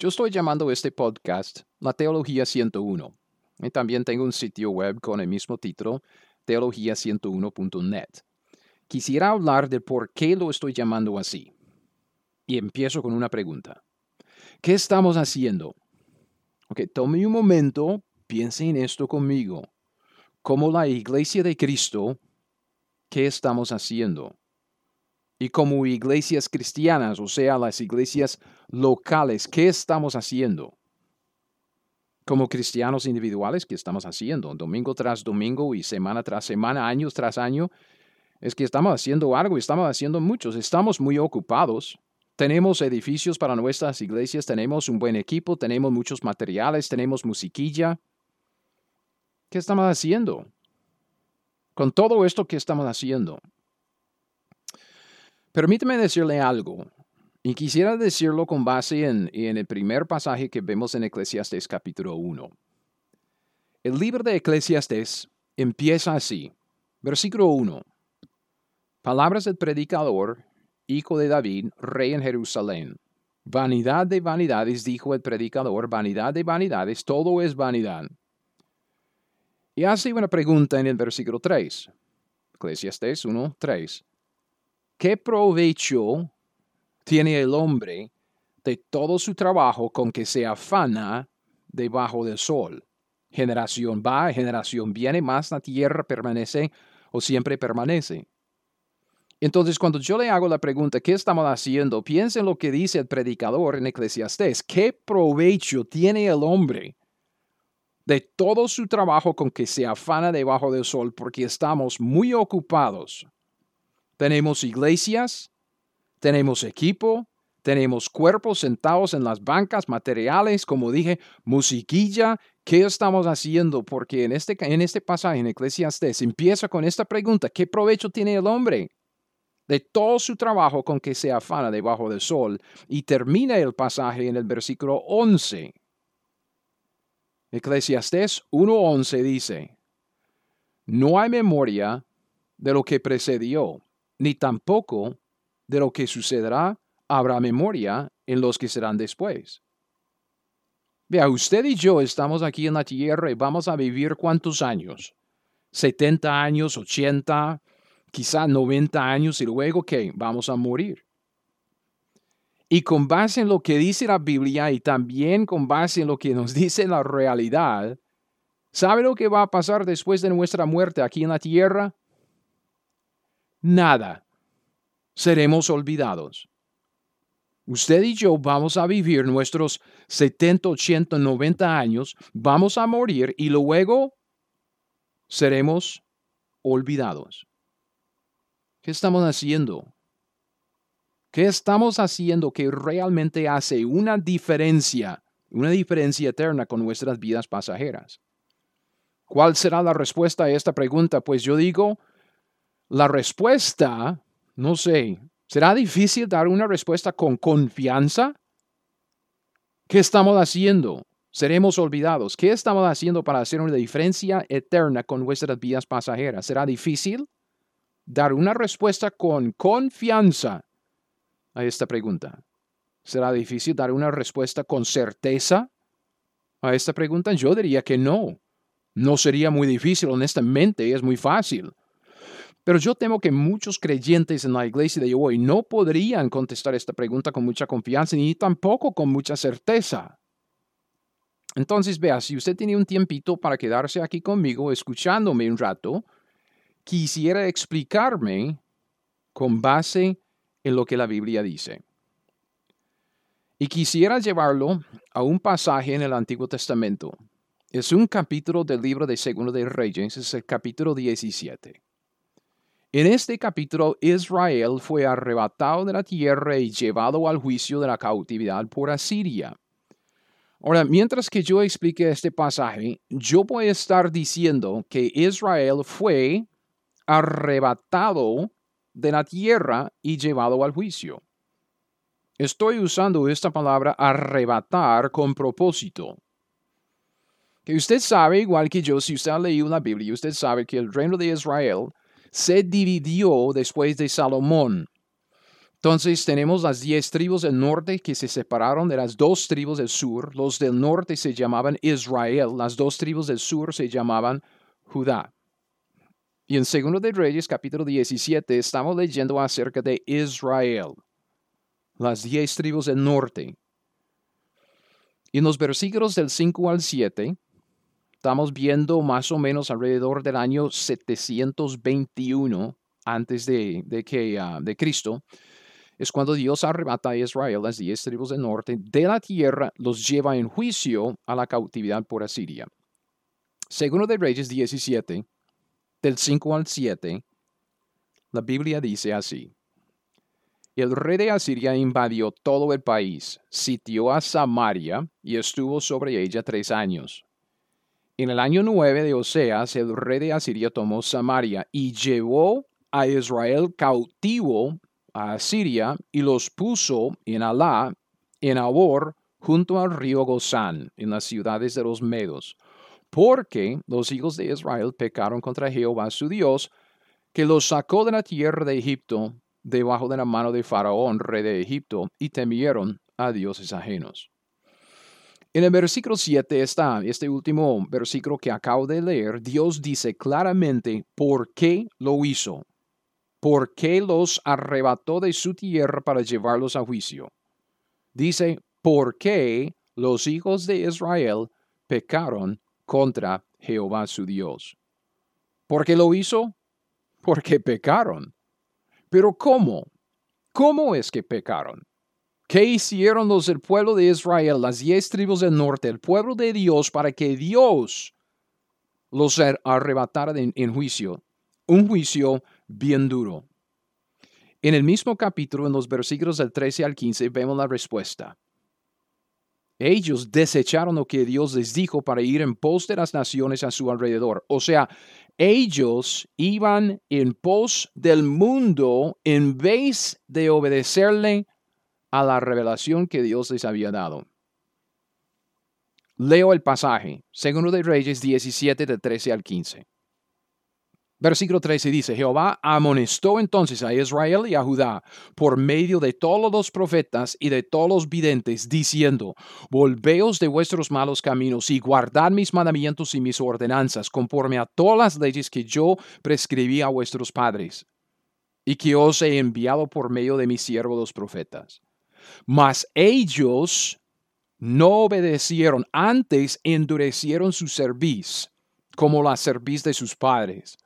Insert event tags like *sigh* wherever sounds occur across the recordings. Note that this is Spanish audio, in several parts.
Yo estoy llamando este podcast La Teología 101. Y también tengo un sitio web con el mismo título, teología101.net. Quisiera hablar de por qué lo estoy llamando así. Y empiezo con una pregunta. ¿Qué estamos haciendo? Ok, tome un momento, piense en esto conmigo. Como la iglesia de Cristo, ¿qué estamos haciendo? Y como iglesias cristianas, o sea, las iglesias locales, ¿qué estamos haciendo? Como cristianos individuales, ¿qué estamos haciendo? Domingo tras domingo y semana tras semana, años tras año, es que estamos haciendo algo y estamos haciendo muchos. Estamos muy ocupados. Tenemos edificios para nuestras iglesias, tenemos un buen equipo, tenemos muchos materiales, tenemos musiquilla. ¿Qué estamos haciendo? Con todo esto, ¿qué estamos haciendo? Permíteme decirle algo, y quisiera decirlo con base en, el primer pasaje que vemos en Eclesiastes capítulo 1. El libro de Eclesiastes empieza así, versículo 1. Palabras del predicador, hijo de David, rey en Jerusalén. Vanidad de vanidades, dijo el predicador, vanidad de vanidades, todo es vanidad. Y hace una pregunta en el versículo 3. Eclesiastes 1, 3. ¿Qué provecho tiene el hombre de todo su trabajo con que se afana debajo del sol? Generación va, generación viene, más la tierra permanece o siempre permanece. Entonces, cuando yo le hago la pregunta, ¿qué estamos haciendo? Piensa en lo que dice el predicador en Eclesiastés. ¿Qué provecho tiene el hombre de todo su trabajo con que se afana debajo del sol? Porque estamos muy ocupados tenemos iglesias, tenemos equipo, tenemos cuerpos sentados en las bancas, materiales, como dije, musiquilla. ¿Qué estamos haciendo? Porque en este, en este pasaje en Eclesiastes empieza con esta pregunta, ¿qué provecho tiene el hombre? de todo su trabajo con que se afana debajo del sol, y termina el pasaje en el versículo 11. Eclesiastés 1.11 dice, No hay memoria de lo que precedió, ni tampoco de lo que sucederá habrá memoria en los que serán después. Vea, usted y yo estamos aquí en la tierra y vamos a vivir cuántos años? 70 años, 80, quizá 90 años y luego que vamos a morir. Y con base en lo que dice la Biblia y también con base en lo que nos *laughs* dice la realidad, ¿sabe lo que va a pasar después de nuestra muerte aquí en la tierra? Nada. Seremos olvidados. Usted y yo vamos a vivir nuestros 70, 80, 90 años, vamos a morir y luego seremos olvidados. ¿Qué estamos haciendo? ¿Qué estamos haciendo que realmente hace una diferencia, una diferencia eterna con nuestras vidas pasajeras? ¿Cuál será la respuesta a esta pregunta? Pues yo digo, la respuesta, no sé, ¿será difícil dar una respuesta con confianza? ¿Qué estamos haciendo? Seremos olvidados. ¿Qué estamos haciendo para hacer una diferencia eterna con nuestras vidas pasajeras? ¿Será difícil dar una respuesta con confianza a esta pregunta? ¿Será difícil dar una respuesta con certeza a esta pregunta? Yo diría que no. No sería muy difícil, honestamente, es muy fácil. Pero yo temo que muchos creyentes en la iglesia de hoy no podrían contestar esta pregunta con mucha confianza ni tampoco con mucha certeza. Entonces, vea, si usted tiene un tiempito para quedarse aquí conmigo escuchándome un rato, quisiera explicarme con base en lo que la Biblia dice. Y quisiera llevarlo a un pasaje en el Antiguo Testamento. Es un capítulo del libro de Segundo de Reyes, es el capítulo 17. En este capítulo, Israel fue arrebatado de la tierra y llevado al juicio de la cautividad por Asiria. Ahora, mientras que yo explique este pasaje, yo voy a estar diciendo que Israel fue arrebatado de la tierra y llevado al juicio. Estoy usando esta palabra arrebatar con propósito. Que usted sabe, igual que yo, si usted ha leído la Biblia, usted sabe que el reino de Israel se dividió después de Salomón. Entonces tenemos las diez tribus del norte que se separaron de las dos tribus del sur. Los del norte se llamaban Israel, las dos tribus del sur se llamaban Judá. Y en Segundo de Reyes, capítulo 17, estamos leyendo acerca de Israel, las diez tribus del norte. Y en los versículos del 5 al 7, estamos viendo más o menos alrededor del año 721 antes de, que, ah, de Cristo, es cuando Dios arrebata a Israel, las diez tribus del norte, de la tierra, los lleva en juicio a la cautividad por Asiria. Segundo de Reyes 17, del 5 al 7, la Biblia dice así. El rey de Asiria invadió todo el país, sitió a Samaria y estuvo sobre ella tres años. En el año nueve de Oseas, el rey de Asiria tomó Samaria y llevó a Israel cautivo a Asiria y los puso en Alá, en Abor, junto al río Gozán, en las ciudades de los Medos, porque los hijos de Israel pecaron contra Jehová su Dios, que los sacó de la tierra de Egipto, debajo de la mano de Faraón, rey de Egipto, y temieron a dioses ajenos. En el versículo 7 está este último versículo que acabo de leer. Dios dice claramente por qué lo hizo. ¿por qué los arrebató de su tierra para llevarlos a juicio? Dice, ¿por qué los hijos de Israel pecaron contra Jehová su Dios? ¿Por qué lo hizo? Porque pecaron. Pero ¿cómo? ¿Cómo es que pecaron? ¿Qué hicieron los del pueblo de Israel, las diez tribus del norte, el pueblo de Dios, para que Dios los arrebatara en, en juicio? Un juicio bien duro. En el mismo capítulo, en los versículos del 13 al 15, vemos la respuesta. Ellos desecharon lo que Dios les dijo para ir en pos de las naciones a su alrededor. O sea, ellos iban en pos del mundo en vez de obedecerle a la revelación que Dios les había dado. Leo el pasaje, segundo de Reyes 17, de 13 al 15. Versículo 13 dice, Jehová amonestó entonces a Israel y a Judá por medio de todos los profetas y de todos los videntes, diciendo, Volveos de vuestros malos caminos y guardad mis mandamientos y mis ordenanzas, conforme a todas las leyes que yo prescribí a vuestros padres, y que os he enviado por medio de mis siervos los profetas. Mas ellos no obedecieron, antes endurecieron su cerviz, como la cerviz de sus padres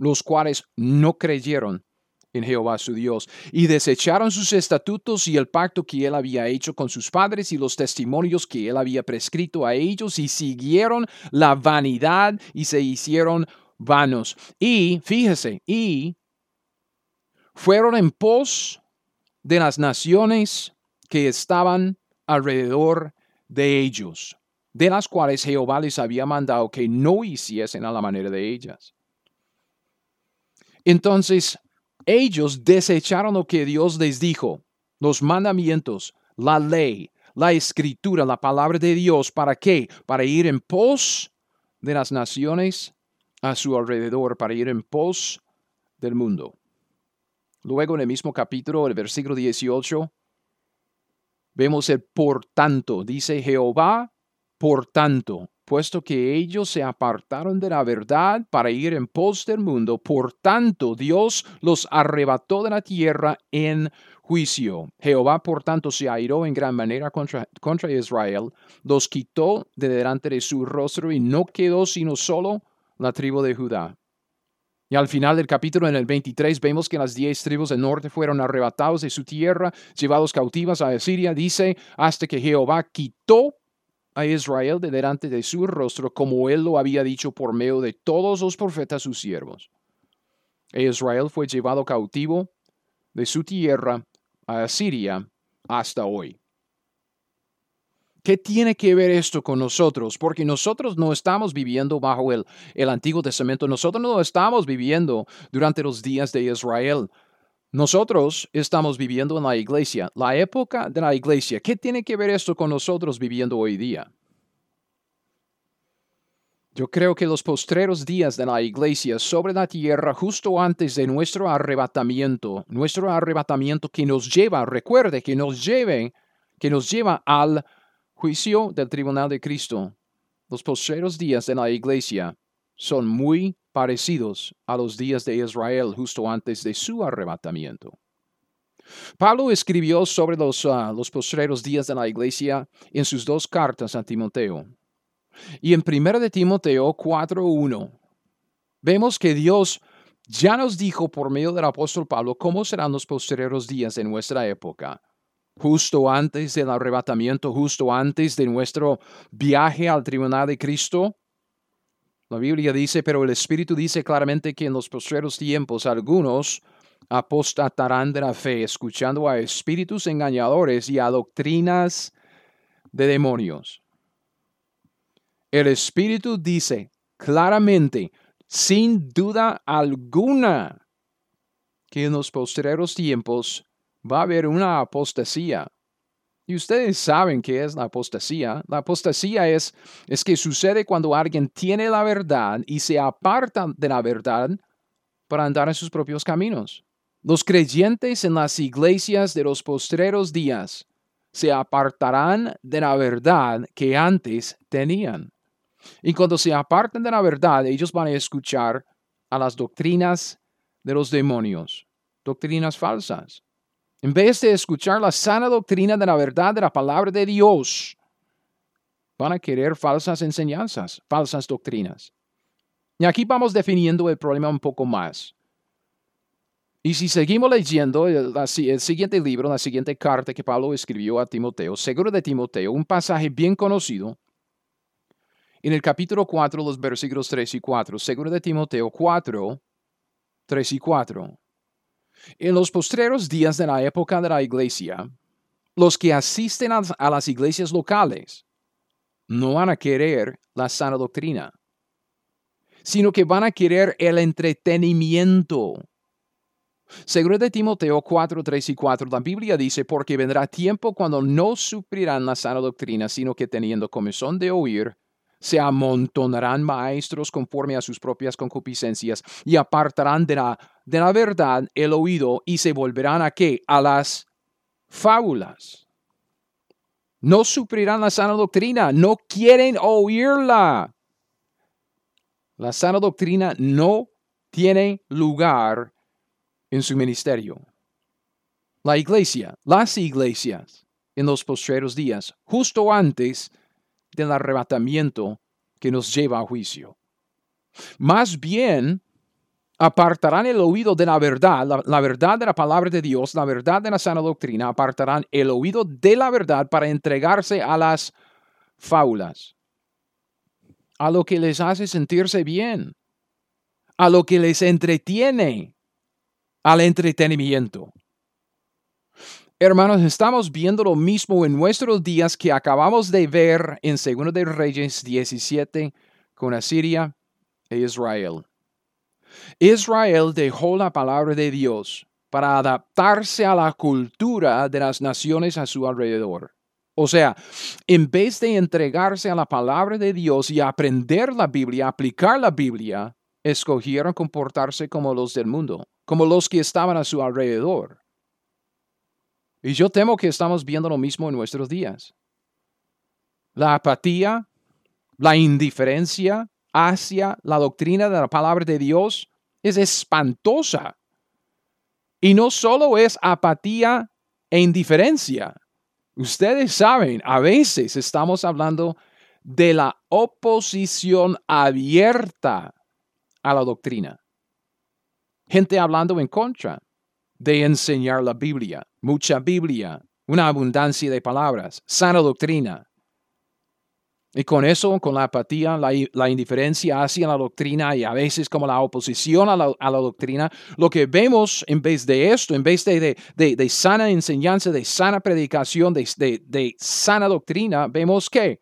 los cuales no creyeron en Jehová su Dios, y desecharon sus estatutos y el pacto que él había hecho con sus padres y los testimonios que él había prescrito a ellos, y siguieron la vanidad y se hicieron vanos. Y, fíjese, y fueron en pos de las naciones que estaban alrededor de ellos, de las cuales Jehová les había mandado que no hiciesen a la manera de ellas. Entonces, ellos desecharon lo que Dios les dijo, los mandamientos, la ley, la escritura, la palabra de Dios. ¿Para qué? Para ir en pos de las naciones a su alrededor, para ir en pos del mundo. Luego en el mismo capítulo, el versículo 18, vemos el por tanto. Dice Jehová, por tanto puesto que ellos se apartaron de la verdad para ir en pos del mundo, por tanto Dios los arrebató de la tierra en juicio. Jehová, por tanto, se airó en gran manera contra, contra Israel, los quitó de delante de su rostro y no quedó sino solo la tribu de Judá. Y al final del capítulo, en el 23, vemos que las diez tribus del norte fueron arrebatados de su tierra, llevados cautivas a Asiria, dice, hasta que Jehová quitó a Israel de delante de su rostro, como él lo había dicho por medio de todos los profetas sus siervos. Israel fue llevado cautivo de su tierra a Asiria hasta hoy. ¿Qué tiene que ver esto con nosotros? Porque nosotros no estamos viviendo bajo el, el Antiguo Testamento, nosotros no estamos viviendo durante los días de Israel. Nosotros estamos viviendo en la iglesia, la época de la iglesia. ¿Qué tiene que ver esto con nosotros viviendo hoy día? Yo creo que los postreros días de la iglesia sobre la tierra, justo antes de nuestro arrebatamiento, nuestro arrebatamiento que nos lleva, recuerde que nos lleve, que nos lleva al juicio del tribunal de Cristo. Los postreros días de la iglesia son muy parecidos a los días de Israel justo antes de su arrebatamiento. Pablo escribió sobre los, ah, los postreros días de la iglesia en sus dos cartas a Timoteo. Y en 1 de Timoteo 4.1 vemos que Dios ya nos dijo por medio del apóstol Pablo cómo serán los postreros días de nuestra época justo antes del arrebatamiento, justo antes de nuestro viaje al tribunal de Cristo? La Biblia dice, pero el Espíritu dice claramente que en los postreros tiempos algunos apostatarán de la fe, escuchando a espíritus engañadores y a doctrinas de demonios. El Espíritu dice claramente, sin duda alguna, que en los postreros tiempos va a haber una apostasía. Y ustedes saben qué es la apostasía. La apostasía es, es que sucede cuando alguien tiene la verdad y se aparta de la verdad para andar en sus propios caminos. Los creyentes en las iglesias de los postreros días se apartarán de la verdad que antes tenían. Y cuando se aparten de la verdad, ellos van a escuchar a las doctrinas de los demonios, doctrinas falsas. En vez de escuchar la sana doctrina de la verdad de la palabra de Dios, van a querer falsas enseñanzas, falsas doctrinas. Y aquí vamos definiendo el problema un poco más. Y si seguimos leyendo el, el, siguiente libro, la siguiente carta que Pablo escribió a Timoteo, seguro de Timoteo, un pasaje bien conocido, en el capítulo 4, los versículos 3 y 4, seguro de Timoteo 4, 3 y 4. En los postreros días de la época de la iglesia, los que asisten a las iglesias locales no van a querer la sana doctrina, sino que van a querer el entretenimiento. Según de Timoteo 4, 3 y 4, la Biblia dice, porque vendrá tiempo cuando no sufrirán la sana doctrina, sino que teniendo comezón de oír, se amontonarán maestros conforme a sus propias concupiscencias y apartarán de la, de la verdad el oído y se volverán a qué? A las fábulas. No sufrirán la sana doctrina, no quieren oírla. La sana doctrina no tiene lugar en su ministerio. La iglesia, las iglesias en los postreros días, justo antes del arrebatamiento que nos lleva a juicio. Más bien, apartarán el oído de la verdad, la, verdad de la palabra de Dios, la verdad de la sana doctrina, apartarán el oído de la verdad para entregarse a las fábulas, a lo que les hace sentirse bien, a lo que les entretiene, al entretenimiento. Hermanos, estamos viendo lo mismo en nuestros días que acabamos de ver en 2 de Reyes 17 con Asiria e Israel. Israel dejó la palabra de Dios para adaptarse a la cultura de las naciones a su alrededor. O sea, en vez de entregarse a la palabra de Dios y aprender la Biblia, aplicar la Biblia, escogieron comportarse como los del mundo, como los que estaban a su alrededor. Y yo temo que estamos viendo lo mismo en nuestros días. La apatía, la indiferencia hacia la doctrina de la palabra de Dios es espantosa. Y no solo es apatía e indiferencia. Ustedes saben, a veces estamos hablando de la oposición abierta a la doctrina. Gente hablando en contra de enseñar la Biblia, mucha Biblia, una abundancia de palabras, sana doctrina. Y con eso, con la apatía, la, indiferencia hacia la doctrina y a veces como la oposición a la, doctrina, lo que vemos en vez de esto, en vez de, de, sana enseñanza, de sana predicación, de, sana doctrina, vemos que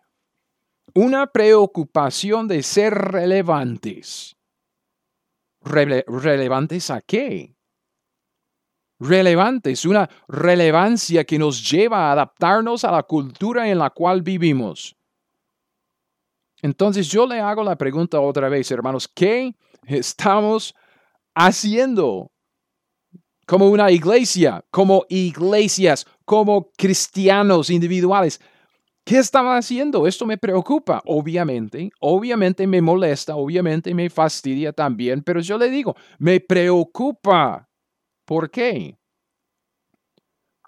una preocupación de ser relevantes. ¿Relevantes a qué? Relevantes, una relevancia que nos lleva a adaptarnos a la cultura en la cual vivimos. Entonces yo le hago la pregunta otra vez, hermanos, ¿qué estamos haciendo? Como una iglesia, como iglesias, como cristianos individuales. ¿Qué estamos haciendo? Esto me preocupa, obviamente, obviamente me molesta, obviamente me fastidia también, pero yo le digo, me preocupa. ¿Por qué?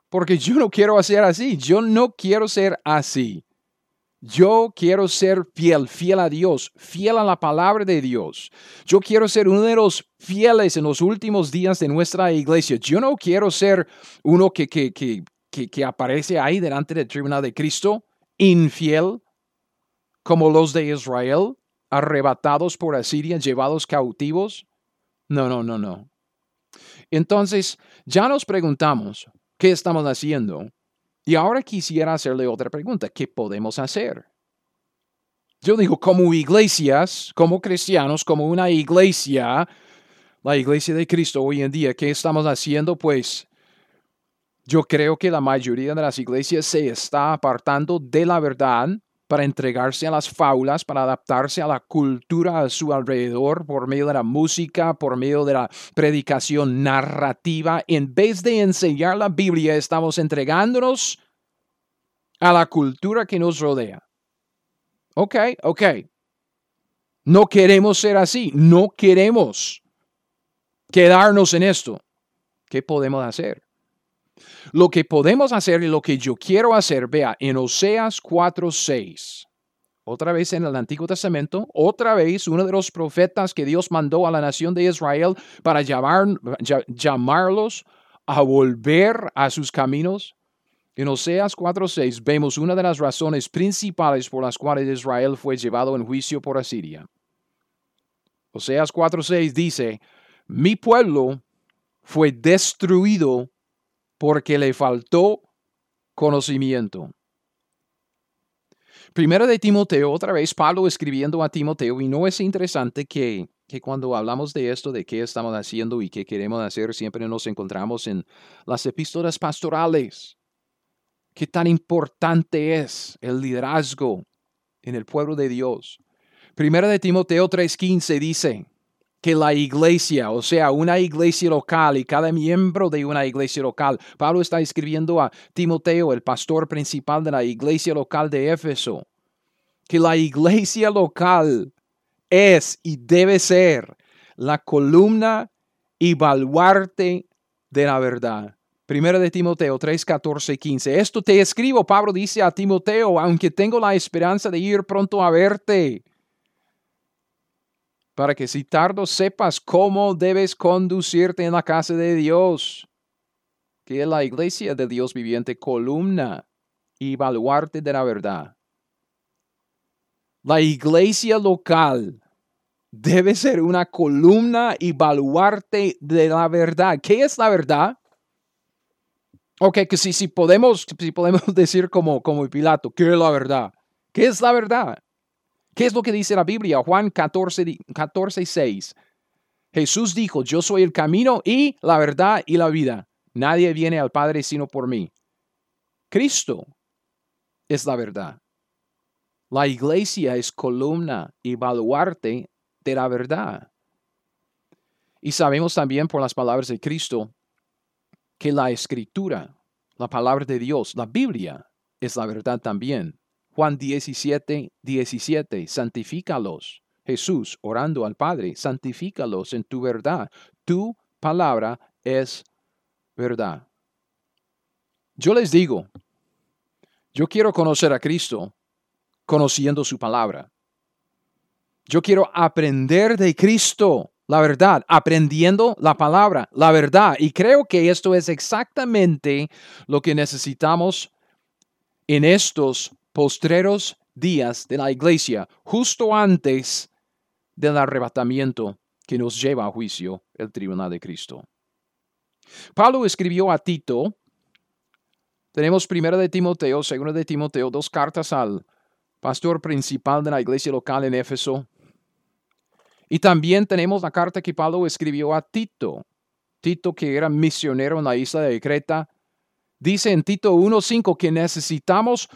Porque yo no quiero hacer así, yo no quiero ser así. Yo quiero ser fiel, fiel a Dios, fiel a la palabra de Dios. Yo quiero ser uno de los fieles en los últimos días de nuestra iglesia. Yo no quiero ser uno que, que, que, que, aparece ahí delante del tribunal de Cristo, infiel, como los de Israel, arrebatados por Asiria, llevados cautivos. No, no, no, no. Entonces, ya nos preguntamos, ¿qué estamos haciendo? Y ahora quisiera hacerle otra pregunta. ¿Qué podemos hacer? Yo digo, como iglesias, como cristianos, como una iglesia, la iglesia de Cristo hoy en día, ¿qué estamos haciendo? Pues yo creo que la mayoría de las iglesias se está apartando de la verdad para entregarse a las faulas, para adaptarse a la cultura a su alrededor por medio de la música, por medio de la predicación narrativa. En vez de enseñar la Biblia, estamos entregándonos a la cultura que nos rodea. Ok, ok. No queremos ser así, no queremos quedarnos en esto. ¿Qué podemos hacer? Lo que podemos hacer y lo que yo quiero hacer, vea, en Oseas 4:6. Otra vez en el Antiguo Testamento, otra vez uno de los profetas que Dios mandó a la nación de Israel para llamar, llamarlos a volver a sus caminos. En Oseas 4:6 vemos una de las razones principales por las cuales Israel fue llevado en juicio por Asiria. Oseas 4:6 dice, mi pueblo fue destruido porque le faltó conocimiento. Primero de Timoteo, otra vez Pablo escribiendo a Timoteo, y no es interesante que, que cuando hablamos de esto, de qué estamos haciendo y qué queremos hacer, siempre nos encontramos en las epístolas pastorales. Qué tan importante es el liderazgo en el pueblo de Dios. Primero de Timoteo 3:15 dice, que la iglesia, o sea, una iglesia local y cada miembro de una iglesia local. Pablo está escribiendo a Timoteo, el pastor principal de la iglesia local de Éfeso, que la iglesia local es y debe ser la columna y baluarte de la verdad. Primero de Timoteo 3, 14 15. Esto te escribo, Pablo dice a Timoteo, aunque tengo la esperanza de ir pronto a verte para que si tardo sepas cómo debes conducirte en la casa de Dios, que es la iglesia de Dios viviente, columna y baluarte de la verdad. La iglesia local debe ser una columna y baluarte de la verdad. ¿Qué es la verdad? Ok, que si, si, podemos, si podemos *laughs* decir como, como Pilato, ¿qué es la verdad? ¿Qué es la verdad? ¿Qué es lo que dice la Biblia? Juan 14, 14, 6. Jesús dijo, yo soy el camino y la verdad y la vida. Nadie viene al Padre sino por mí. Cristo es la verdad. La iglesia es columna y baluarte de la verdad. Y sabemos también por las palabras de Cristo que la escritura, la palabra de Dios, la Biblia, es la verdad también. Juan 17, 17, santifícalos. Jesús orando al Padre, santifícalos en tu verdad. Tu palabra es verdad. Yo les digo, yo quiero conocer a Cristo conociendo su palabra. Yo quiero aprender de Cristo la verdad, aprendiendo la palabra, la verdad. Y creo que esto es exactamente lo que necesitamos en estos postreros días de la iglesia, justo antes del arrebatamiento que nos lleva a juicio el tribunal de Cristo. Pablo escribió a Tito, tenemos primero de Timoteo, segundo de Timoteo, dos cartas al pastor principal de la iglesia local en Éfeso. Y también tenemos la carta que Pablo escribió a Tito. Tito, que era misionero en la isla de Creta, dice en Tito 1.5 que necesitamos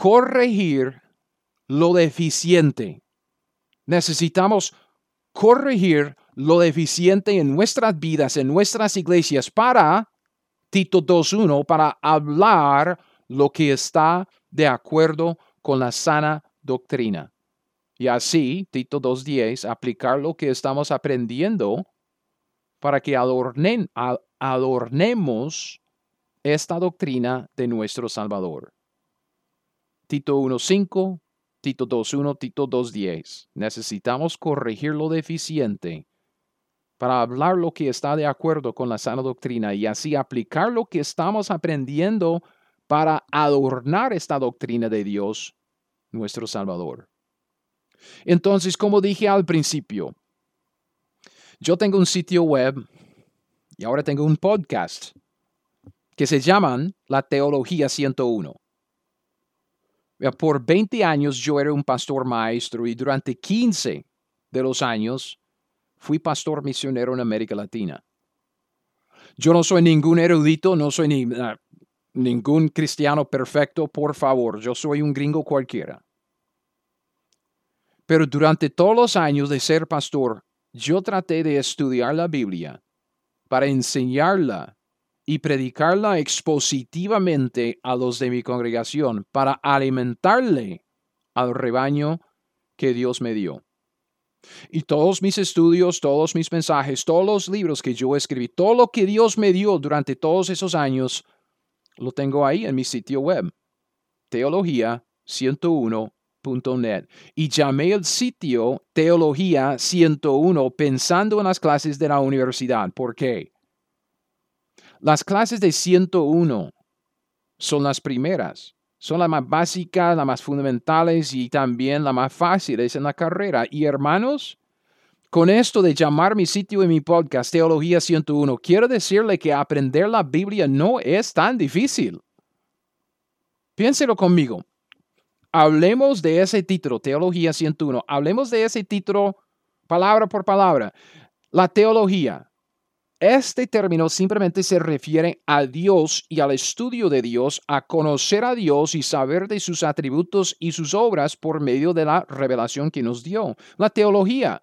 corregir lo deficiente. Necesitamos corregir lo deficiente en nuestras vidas, en nuestras iglesias, para, Tito 2.1, para hablar lo que está de acuerdo con la sana doctrina. Y así, Tito 2.10, aplicar lo que estamos aprendiendo para que adornen, adornemos esta doctrina de nuestro Salvador. Tito 1.5, Tito 2.1, Tito 2.10. Necesitamos corregir lo deficiente para hablar lo que está de acuerdo con la sana doctrina y así aplicar lo que estamos aprendiendo para adornar esta doctrina de Dios, nuestro Salvador. Entonces, como dije al principio, yo tengo un sitio web y ahora tengo un podcast que se llaman La Teología 101. Por 20 años yo era un pastor maestro y durante 15 de los años fui pastor misionero en América Latina. Yo no soy ningún erudito, no soy ni, ningún cristiano perfecto, por favor, yo soy un gringo cualquiera. Pero durante todos los años de ser pastor, yo traté de estudiar la Biblia para enseñarla y predicarla expositivamente a los de mi congregación para alimentarle al rebaño que Dios me dio. Y todos mis estudios, todos mis mensajes, todos los libros que yo escribí, todo lo que Dios me dio durante todos esos años, lo tengo ahí en mi sitio web, teología101.net. Y llamé el sitio Teología 101 pensando en las clases de la universidad. ¿Por qué? Las clases de 101 son las primeras, son las más básicas, las más fundamentales y también las más fáciles en la carrera. Y hermanos, con esto de llamar mi sitio y mi podcast Teología 101, quiero decirle que aprender la Biblia no es tan difícil. Piénselo conmigo. Hablemos de ese título, Teología 101. Hablemos de ese título palabra por palabra. La teología, este término simplemente se refiere a Dios y al estudio de Dios, a conocer a Dios y saber de sus atributos y sus obras por medio de la revelación que nos dio. La teología.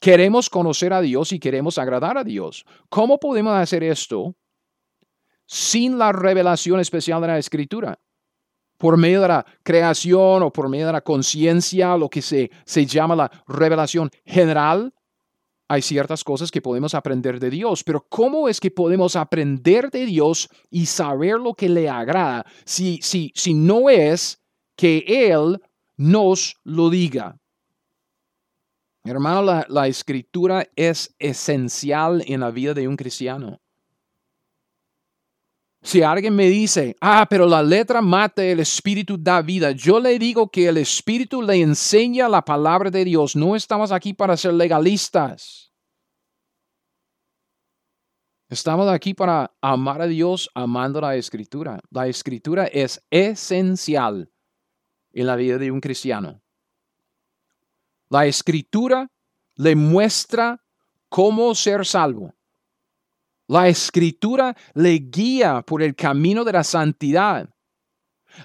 Queremos conocer a Dios y queremos agradar a Dios. ¿Cómo podemos hacer esto sin la revelación especial de la Escritura? Por medio de la creación o por medio de la conciencia, lo que se, se llama la revelación general hay ciertas cosas que podemos aprender de Dios, pero ¿cómo es que podemos aprender de Dios y saber lo que le agrada si, si, si no es que Él nos lo diga? Hermano, la, la escritura es esencial en la vida de un cristiano. Si alguien me dice, ah, pero la letra mata, el espíritu da vida, yo le digo que el espíritu le enseña la palabra de Dios. No estamos aquí para ser legalistas. Estamos aquí para amar a Dios amando la escritura. La escritura es esencial en la vida de un cristiano. La escritura le muestra cómo ser salvo. La escritura le guía por el camino de la santidad.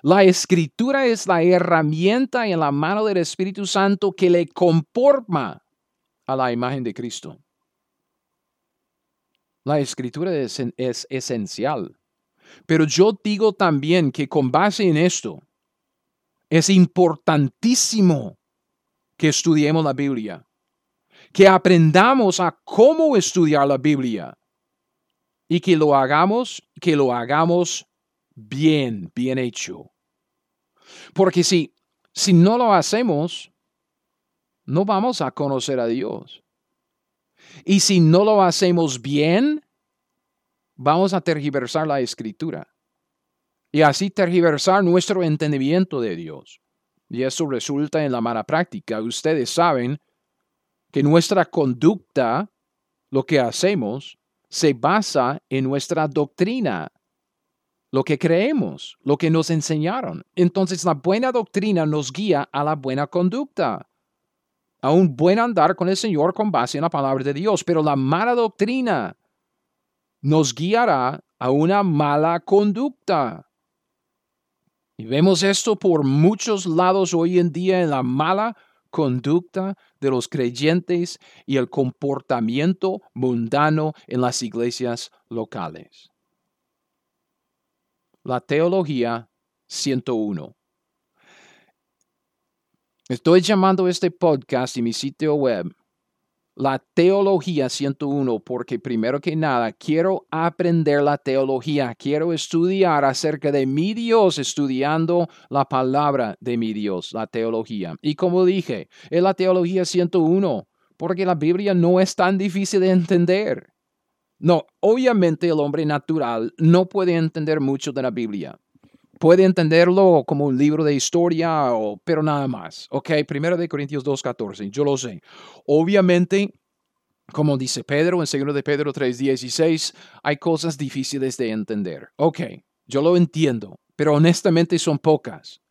La escritura es la herramienta en la mano del Espíritu Santo que le conforma a la imagen de Cristo. La escritura es, es, esencial. Pero yo digo también que con base en esto, es importantísimo que estudiemos la Biblia, que aprendamos a cómo estudiar la Biblia y que lo hagamos, que lo hagamos bien, bien hecho. Porque si, si no lo hacemos, no vamos a conocer a Dios. Y si no lo hacemos bien, vamos a tergiversar la escritura y así tergiversar nuestro entendimiento de Dios. y eso resulta en la mala práctica. Ustedes saben que nuestra conducta, lo que hacemos, se basa en nuestra doctrina, lo que creemos, lo que nos enseñaron. Entonces la buena doctrina nos guía a la buena conducta, a un buen andar con el Señor con base en la palabra de Dios. Pero la mala doctrina nos guiará a una mala conducta. Y vemos esto por muchos lados hoy en día en la mala conducta de los creyentes y el comportamiento mundano en las iglesias locales. La teología 101. Estoy llamando este podcast y mi sitio web la teología 101 porque primero que nada quiero aprender la teología, quiero estudiar acerca de mi Dios estudiando la palabra de mi Dios, la teología. Y como dije, es la teología 101 porque la Biblia no es tan difícil de entender. No, obviamente el hombre natural no puede entender mucho de la Biblia. Puede entenderlo como un libro de historia, o, pero nada más. Ok, primero de Corintios 2.14, yo lo sé. Obviamente, como dice Pedro en 2 de Pedro 3.16, hay cosas difíciles de entender. Ok, yo lo entiendo, pero honestamente son pocas.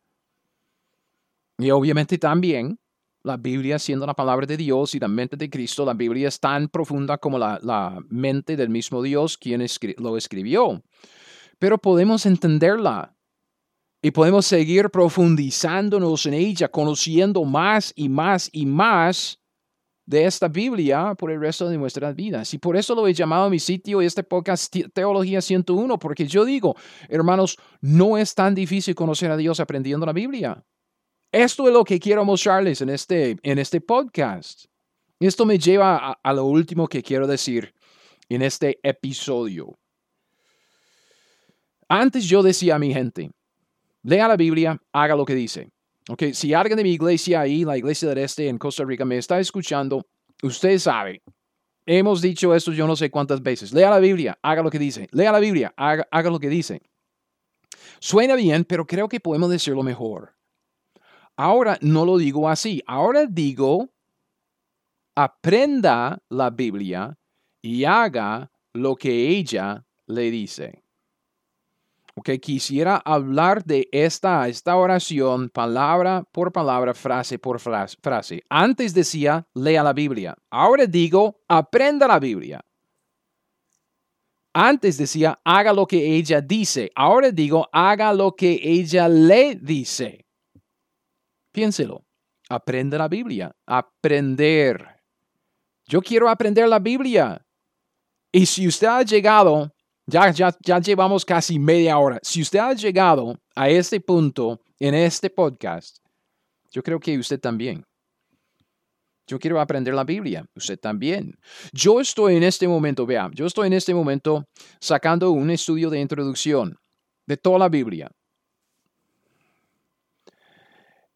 Y obviamente también la Biblia siendo la palabra de Dios y la mente de Cristo, la Biblia es tan profunda como la, la mente del mismo Dios quien lo escribió. Pero podemos entenderla y podemos seguir profundizándonos en ella, conociendo más y más y más de esta Biblia por el resto de nuestras vidas. Y por eso lo he llamado a mi sitio este podcast Teología 101, porque yo digo, hermanos, no es tan difícil conocer a Dios aprendiendo la Biblia. Esto es lo que quiero mostrarles en este, en este podcast. Esto me lleva a, a lo último que quiero decir en este episodio. Antes yo decía a mi gente, lea la Biblia, haga lo que dice. Okay, si alguien de mi iglesia ahí, la iglesia del este en Costa Rica, me está escuchando, usted sabe, hemos dicho esto yo no sé cuántas veces. Lea la Biblia, haga lo que dice. Lea la Biblia, haga, haga lo que dice. Suena bien, pero creo que podemos decirlo mejor. Ahora no lo digo así. Ahora digo, aprenda la Biblia y haga lo que ella le dice. Ok, quisiera hablar de esta, esta oración palabra por palabra, frase por frase. Antes decía, lea la Biblia. Ahora digo, aprenda la Biblia. Antes decía, haga lo que ella dice. Ahora digo, haga lo que ella le dice. Piénselo. Aprenda la Biblia. Aprender. Yo quiero aprender la Biblia. Y si usted ha llegado ya, ya, ya llevamos casi media hora. Si usted ha llegado a este punto en este podcast, yo creo que usted también. Yo quiero aprender la Biblia, usted también. Yo estoy en este momento, vea, yo estoy en este momento sacando un estudio de introducción de toda la Biblia.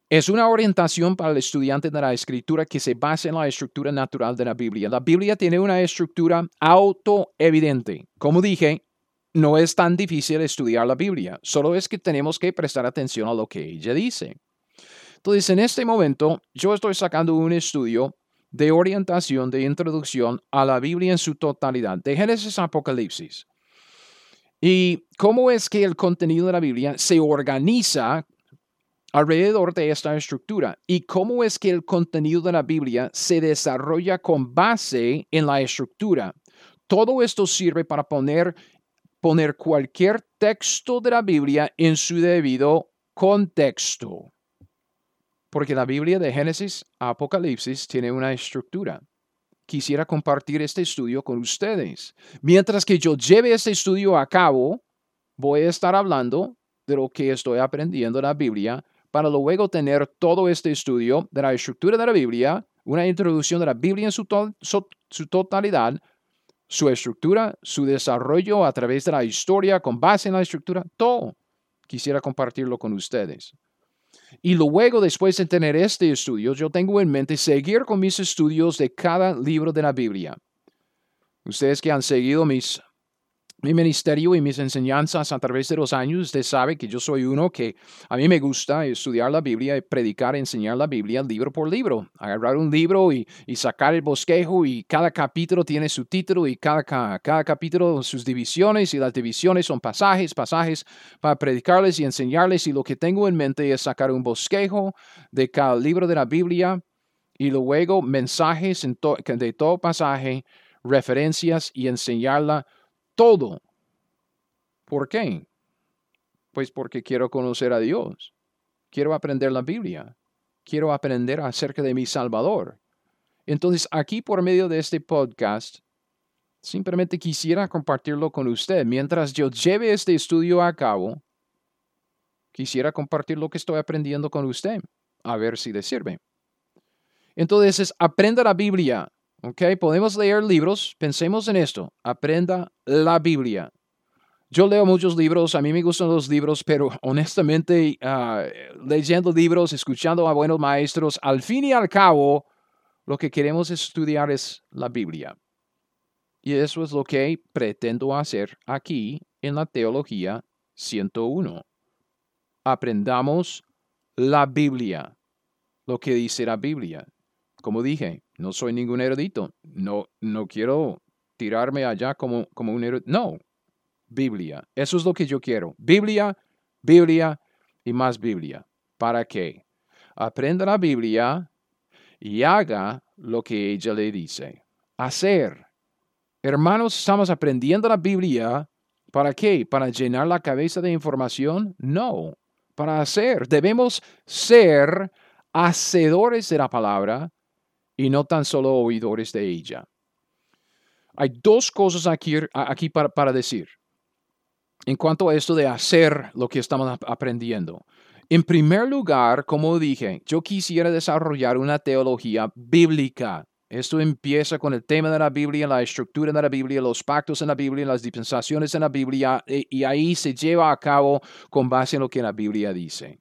Es una orientación para el estudiante de la escritura que se basa en la estructura natural de la Biblia. La Biblia tiene una estructura autoevidente. Como dije, no es tan difícil estudiar la Biblia, solo es que tenemos que prestar atención a lo que ella dice. Entonces, en este momento, yo estoy sacando un estudio de orientación, de introducción a la Biblia en su totalidad, de Génesis a Apocalipsis. Y cómo es que el contenido de la Biblia se organiza alrededor de esta estructura y cómo es que el contenido de la Biblia se desarrolla con base en la estructura. Todo esto sirve para poner, poner cualquier texto de la Biblia en su debido contexto. Porque la Biblia de Génesis a Apocalipsis tiene una estructura. Quisiera compartir este estudio con ustedes. Mientras que yo lleve este estudio a cabo, voy a estar hablando de lo que estoy aprendiendo en la Biblia para luego tener todo este estudio de la estructura de la Biblia, una introducción de la Biblia en su, totalidad, su estructura, su desarrollo a través de la historia con base en la estructura, todo. Quisiera compartirlo con ustedes. Y luego, después de tener este estudio, yo tengo en mente seguir con mis estudios de cada libro de la Biblia. Ustedes que han seguido mis mi ministerio y mis enseñanzas a través de los años, usted sabe que yo soy uno que a mí me gusta estudiar la Biblia, predicar, enseñar la Biblia libro por libro. Agarrar un libro y, sacar el bosquejo y cada capítulo tiene su título y cada, cada, capítulo sus divisiones y las divisiones son pasajes, pasajes para predicarles y enseñarles y lo que tengo en mente es sacar un bosquejo de cada libro de la Biblia y luego mensajes de todo pasaje, referencias y enseñarla todo. ¿Por qué? Pues porque quiero conocer a Dios. Quiero aprender la Biblia. Quiero aprender acerca de mi Salvador. Entonces, aquí por medio de este podcast, simplemente quisiera compartirlo con usted. Mientras yo lleve este estudio a cabo, quisiera compartir lo que estoy aprendiendo con usted, a ver si le sirve. Entonces, aprenda la Biblia. ¿Ok? Podemos leer libros. Pensemos en esto. Aprenda la Biblia. Yo leo muchos libros, a mí me gustan los libros, pero *laughs* honestamente, ah, leyendo libros, escuchando a buenos maestros, al fin y al cabo, lo que queremos estudiar es la Biblia. Y eso es lo que pretendo hacer aquí en la Teología 101. Aprendamos la Biblia, lo que dice la Biblia. Como dije, no soy ningún erudito. No, no quiero tirarme allá como, como un erudito. No, Biblia. Eso es lo que yo quiero. Biblia, Biblia y más Biblia. ¿Para qué? Aprenda la Biblia y haga lo que ella le dice. Hacer. Hermanos, estamos aprendiendo la Biblia. ¿Para qué? ¿Para llenar la cabeza de información? No. Para hacer. Debemos ser hacedores de la palabra y no tan solo oidores de ella. Hay dos cosas aquí, aquí para, para decir en cuanto a esto de hacer lo que estamos aprendiendo. En primer lugar, como dije, yo quisiera desarrollar una teología bíblica. Esto empieza con el tema de la Biblia, la estructura de la Biblia, los pactos en la Biblia, las dispensaciones en la Biblia, y, y ahí se lleva a cabo con base en lo que la Biblia dice.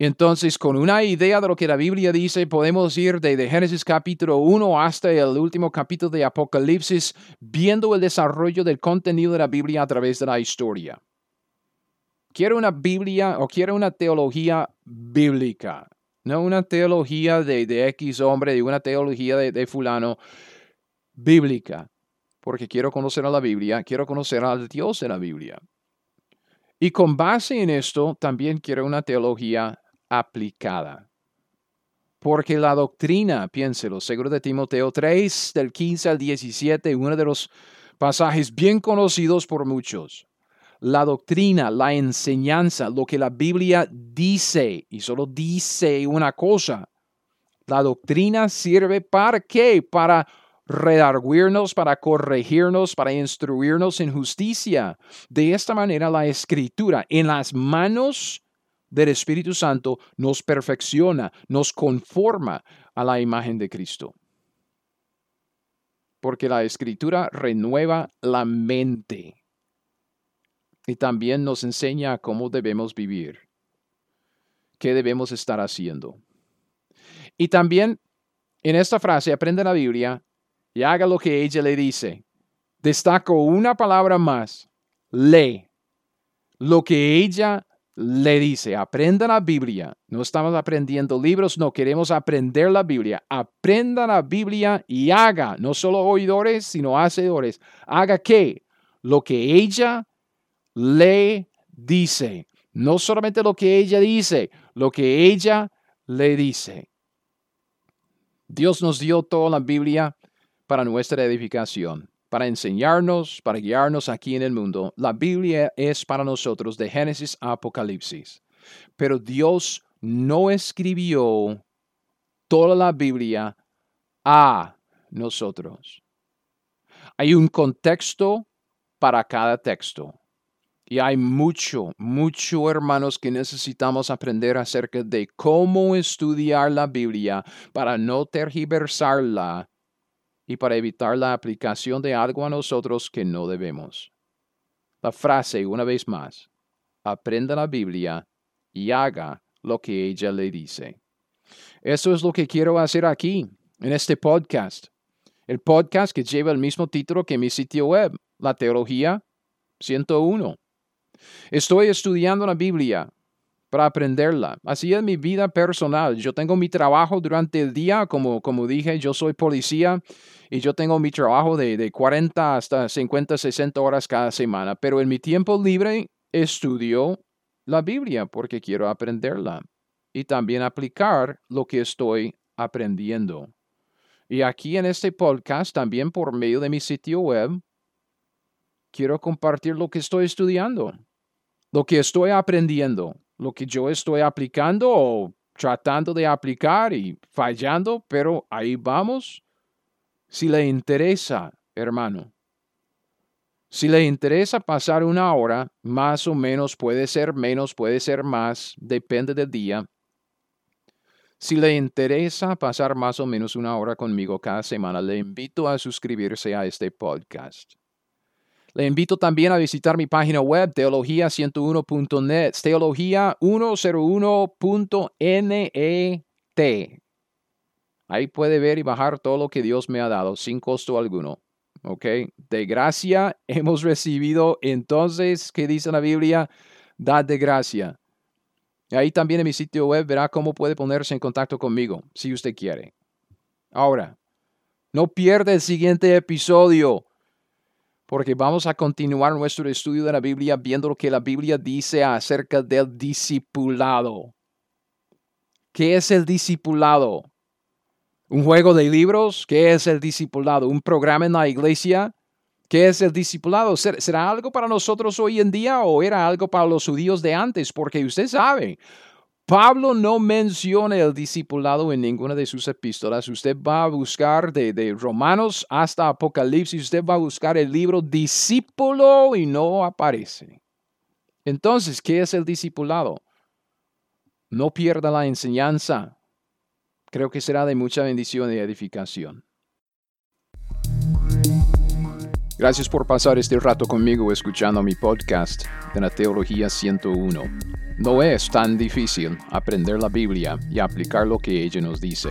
Entonces, con una idea de lo que la Biblia dice, podemos ir desde Génesis capítulo 1 hasta el último capítulo de Apocalipsis, viendo el desarrollo del contenido de la Biblia a través de la historia. Quiero una Biblia o quiero una teología bíblica, no una teología de, de X hombre, de una teología de, de fulano, bíblica, porque quiero conocer a la Biblia, quiero conocer al Dios de la Biblia. Y con base en esto, también quiero una teología aplicada. Porque la doctrina, piénselo, seguro de Timoteo 3, del 15 al 17, uno de los pasajes bien conocidos por muchos. La doctrina, la enseñanza, lo que la Biblia dice, y solo dice una cosa. La doctrina sirve para qué? Para redarguirnos, para corregirnos, para instruirnos en justicia. De esta manera la escritura en las manos del Espíritu Santo nos perfecciona, nos conforma a la imagen de Cristo. Porque la escritura renueva la mente y también nos enseña cómo debemos vivir, qué debemos estar haciendo. Y también en esta frase, aprende la Biblia y haga lo que ella le dice. Destaco una palabra más, lee lo que ella le dice, aprenda la Biblia. No estamos aprendiendo libros, no queremos aprender la Biblia. Aprenda la Biblia y haga, no solo oidores, sino hacedores. Haga qué? Lo que ella le dice. No solamente lo que ella dice, lo que ella le dice. Dios nos dio toda la Biblia para nuestra edificación para enseñarnos, para guiarnos aquí en el mundo. La Biblia es para nosotros de Génesis a Apocalipsis. Pero Dios no escribió toda la Biblia a nosotros. Hay un contexto para cada texto. Y hay mucho, mucho, hermanos, que necesitamos aprender acerca de cómo estudiar la Biblia para no tergiversarla y para evitar la aplicación de algo a nosotros que no debemos. La frase, una vez más, aprenda la Biblia y haga lo que ella le dice. Eso es lo que quiero hacer aquí, en este podcast. el podcast que lleva el mismo título que mi sitio web, La Teología 101. Estoy estudiando la Biblia para aprenderla. Así es mi vida personal. Yo tengo mi trabajo durante el día, como, como dije, yo soy policía y yo tengo mi trabajo de, de 40 hasta 50, 60 horas cada semana, pero en mi tiempo libre estudio la Biblia porque quiero aprenderla y también aplicar lo que estoy aprendiendo. Y aquí en este podcast, también por medio de mi sitio web, quiero compartir lo que estoy estudiando, lo que estoy aprendiendo, lo que yo estoy aplicando o tratando de aplicar y fallando, pero ahí vamos. Si le interesa, hermano, si le interesa pasar una hora, más o menos, puede ser menos, puede ser más, depende del día. Si le interesa pasar más o menos una hora conmigo cada semana, le invito a suscribirse a este podcast. Le invito también a visitar mi página web, teología101.net, teología101.net. Ahí puede ver y bajar todo lo que Dios me ha dado sin costo alguno. ¿Ok? De gracia *laughs* hemos recibido entonces, ¿qué dice la Biblia? Dad de gracia. Ahí también en mi sitio web verá cómo puede ponerse en contacto conmigo, si usted quiere. Ahora, no pierda el siguiente episodio, porque vamos a continuar nuestro estudio de la Biblia viendo lo que la Biblia dice acerca del discipulado. ¿Qué es el discipulado? ¿Un juego de libros? ¿Qué es el discipulado? ¿Un programa en la iglesia? ¿Qué es el discipulado? ¿Será algo para nosotros hoy en día o era algo para los judíos de antes? Porque usted sabe, Pablo no menciona el discipulado en ninguna de sus epístolas. Usted va a buscar de, de, Romanos hasta Apocalipsis, usted va a buscar el libro discípulo y no aparece. Entonces, ¿qué es el discipulado? No pierda la enseñanza, creo que será de mucha bendición y edificación. Gracias por pasar este rato conmigo escuchando mi podcast de la Teología 101. No es tan difícil aprender la Biblia y aplicar lo que ella nos dice.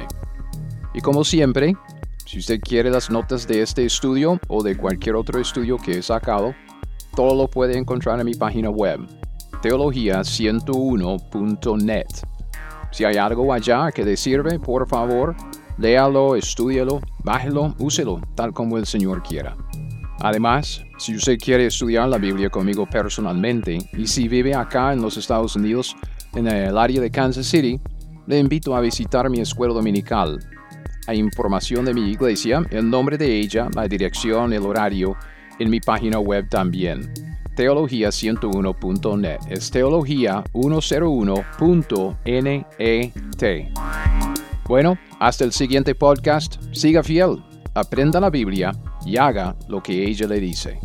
Y como siempre, si usted quiere las notas de este estudio o de cualquier otro estudio que he sacado, todo lo puede encontrar en mi página web, teología101.net. Si hay algo allá que le sirve, por favor, léalo, estúdielo, bájelo, úselo, tal como el Señor quiera. Además, si usted quiere estudiar la Biblia conmigo personalmente y si vive acá en los Estados Unidos, en el área de Kansas City, le invito a visitar mi escuela dominical. Hay información de mi iglesia, el nombre de ella, la dirección, el horario, en mi página web también teología101.net. Es teología101.net. Bueno, hasta el siguiente podcast. Siga fiel, aprenda la Biblia y haga lo que ella le dice.